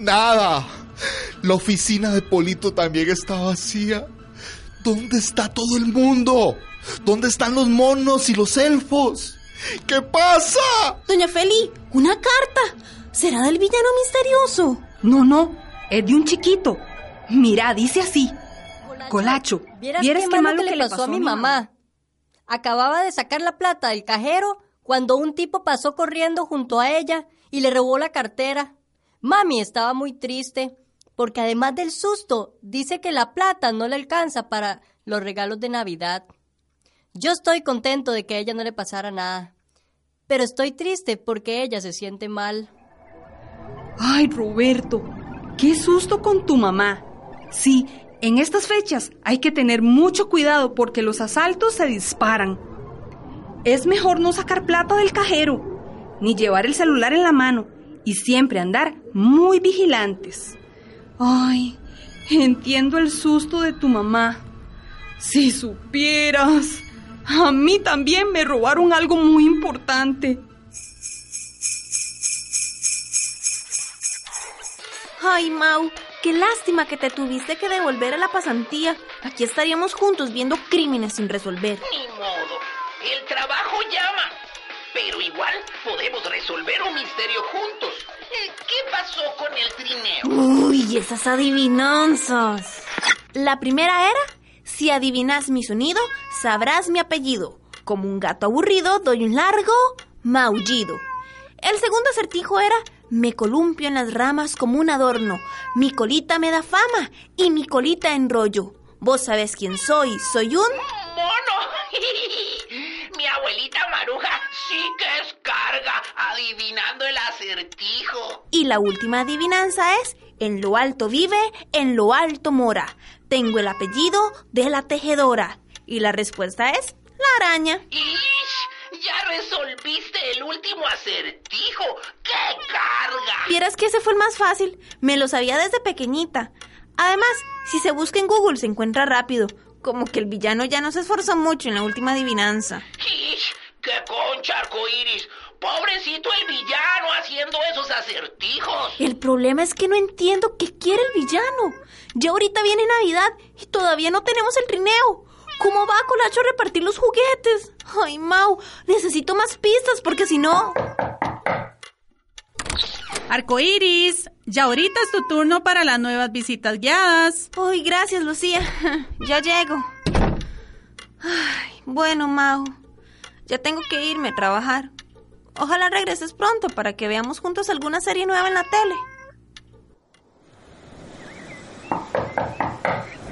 Nada. La oficina de Polito también está vacía. ¿Dónde está todo el mundo? ¿Dónde están los monos y los elfos? ¿Qué pasa? Doña Feli, una carta. ¿Será del villano misterioso? No, no, es de un chiquito. Mira, dice así. Colacho, ¿vieras, qué, malo que le pasó, a mi mamá? Acababa de sacar la plata del cajero cuando un tipo pasó corriendo junto a ella y le robó la cartera. Mami estaba muy triste porque además del susto, dice que la plata no le alcanza para los regalos de Navidad. Yo estoy contento de que a ella no le pasara nada, pero estoy triste porque ella se siente mal. Ay, Roberto, qué susto con tu mamá. Sí, en estas fechas hay que tener mucho cuidado porque los asaltos se disparan. Es mejor no sacar plata del cajero, ni llevar el celular en la mano y siempre andar muy vigilantes. Ay, entiendo el susto de tu mamá. Si supieras, a mí también me robaron algo muy importante. Ay, Mau, qué lástima que te tuviste que devolver a la pasantía. Aquí estaríamos juntos viendo crímenes sin resolver. Ni modo, el trabajo llama. Pero igual podemos resolver un misterio juntos. Eh, ¿Qué pasó con el trineo? Uy, esas adivinanzas. La primera era, si adivinas mi sonido, sabrás mi apellido. Como un gato aburrido, doy un largo maullido. El segundo acertijo era, me columpio en las ramas como un adorno. Mi colita me da fama y mi colita enrollo. Vos sabés quién soy, soy un... ¡Mono! mi abuelita Maruja sí que es carga adivinando el acertijo. Y la última adivinanza es, en lo alto vive, en lo alto mora. Tengo el apellido de la tejedora. Y la respuesta es, la araña. ¡Ish! Ya resolviste el último acertijo. ¡Qué carga! Vieras que ese fue el más fácil. Me lo sabía desde pequeñita. Además, si se busca en Google se encuentra rápido. Como que el villano ya no se esforzó mucho en la última adivinanza. ¡Ish! ¡Qué concha, arcoíris! Pobrecito el villano haciendo esos acertijos. El problema es que no entiendo qué quiere el villano. Ya ahorita viene Navidad y todavía no tenemos el trineo. ¿Cómo va Colacho a repartir los juguetes? Ay, Mau, necesito más pistas porque si no... Arcoiris, ya ahorita es tu turno para las nuevas visitas guiadas. Ay, gracias, Lucía. Ya llego. Ay, bueno, Mau. Ya tengo que irme a trabajar. Ojalá regreses pronto para que veamos juntos alguna serie nueva en la tele.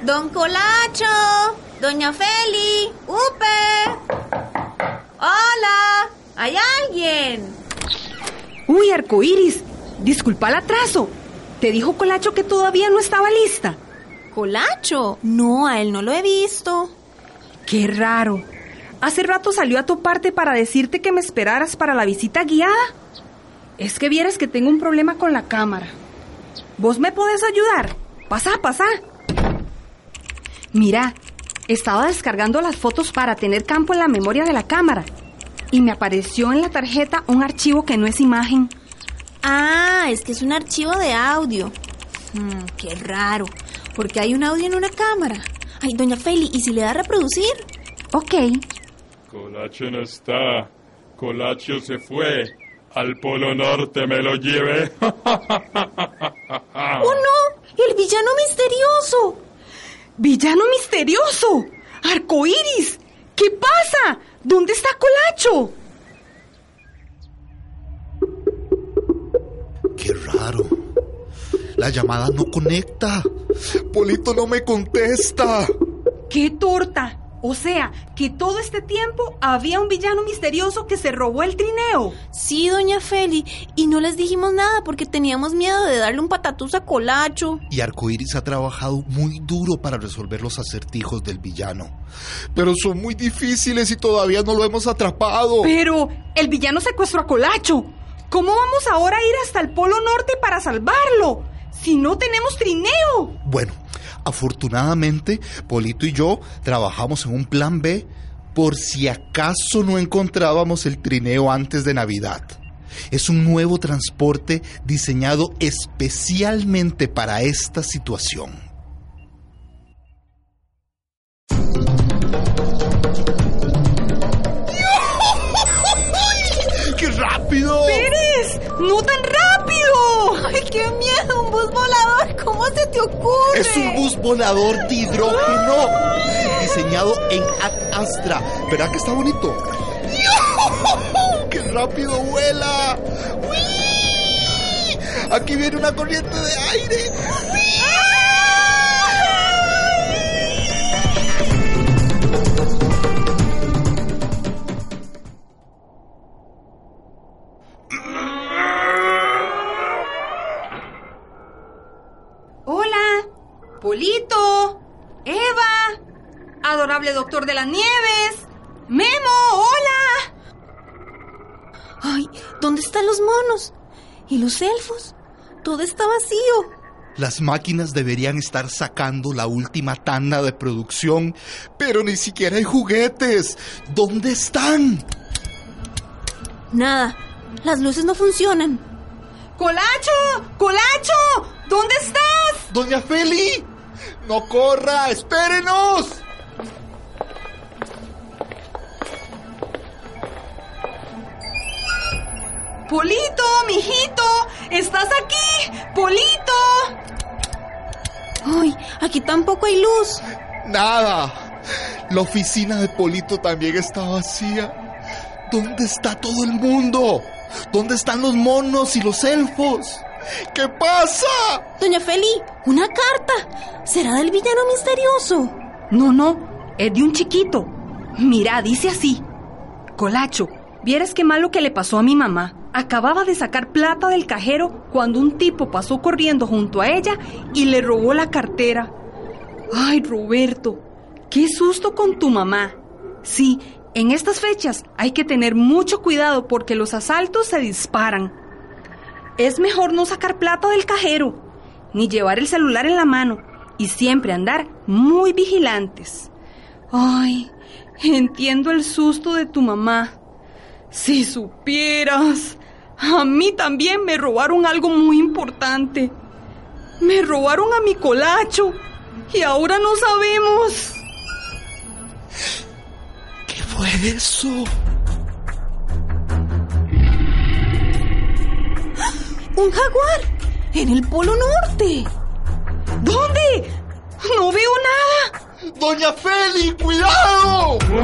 Don Colacho, Doña Feli, Upe. Hola, ¿hay alguien? Uy, arcoíris, disculpa el atraso. Te dijo Colacho que todavía no estaba lista. ¿Colacho? No, a él no lo he visto. Qué raro. Hace rato salió a tu parte para decirte que me esperaras para la visita guiada. Es que vieras que tengo un problema con la cámara. ¿Vos me podés ayudar? Pasa, pasa. Mira, estaba descargando las fotos para tener campo en la memoria de la cámara y me apareció en la tarjeta un archivo que no es imagen. Ah, es que es un archivo de audio. Hmm, qué raro, porque hay un audio en una cámara. Ay, doña Feli, ¿y si le da a reproducir? Ok. Colacho no está. Colacho se fue. Al Polo Norte me lo llevé. ¡Oh, no! ¡El villano misterioso! ¡Villano misterioso! ¡Arcoíris! ¿Qué pasa? ¿Dónde está Colacho? La llamada no conecta. Polito no me contesta. ¡Qué torta! O sea, que todo este tiempo había un villano misterioso que se robó el trineo. Sí, doña Feli, y no les dijimos nada porque teníamos miedo de darle un patatús a Colacho. Y Arcoiris ha trabajado muy duro para resolver los acertijos del villano. Pero son muy difíciles y todavía no lo hemos atrapado. Pero el villano secuestró a Colacho. ¿Cómo vamos ahora a ir hasta el Polo Norte para salvarlo? Si no tenemos trineo. Bueno, afortunadamente, Polito y yo trabajamos en un plan B por si acaso no encontrábamos el trineo antes de Navidad. Es un nuevo transporte diseñado especialmente para esta situación. ¡Qué rápido! ¡Pérez! ¡No tan rápido! ¡Ay, qué miedo! ¡Un bus volador! ¿Cómo se te ocurre? Es un bus volador de hidrógeno diseñado en Ad Astra. ¿Verdad que está bonito? ¡Qué rápido vuela! ¡Uy! Aquí viene una corriente de aire. Hola, Polito, Eva, adorable doctor de las nieves, Memo, hola. Ay, ¿dónde están los monos? ¿Y los elfos? Todo está vacío. Las máquinas deberían estar sacando la última tanda de producción, pero ni siquiera hay juguetes. ¿Dónde están? Nada, las luces no funcionan. ¡Colacho! ¡Colacho! ¿Dónde estás? Doña Feli, no corra, espérenos. Polito, mijito, ¿estás aquí? Polito. Ay, aquí tampoco hay luz. Nada. La oficina de Polito también está vacía. ¿Dónde está todo el mundo? ¿Dónde están los monos y los elfos? ¿Qué pasa? Doña Feli, una carta. ¿Será del villano misterioso? No, no, es de un chiquito. Mira, dice así. Colacho, vieras qué malo que le pasó a mi mamá. Acababa de sacar plata del cajero cuando un tipo pasó corriendo junto a ella y le robó la cartera. Ay, Roberto, qué susto con tu mamá. Sí, en estas fechas hay que tener mucho cuidado porque los asaltos se disparan. Es mejor no sacar plata del cajero, ni llevar el celular en la mano y siempre andar muy vigilantes. Ay, entiendo el susto de tu mamá. Si supieras, a mí también me robaron algo muy importante. Me robaron a mi colacho y ahora no sabemos. ¿Qué fue eso? ¡Un jaguar! ¡En el Polo Norte! ¿Dónde? No veo nada. Doña Feli, cuidado. ¡El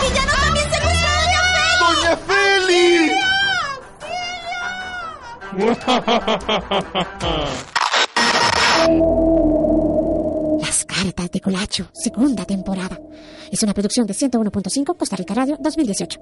villano también secuestró a Doña Feli! Doña Feli. Colacho, segunda temporada. Es una producción de 101.5 Costa Rica Radio 2018.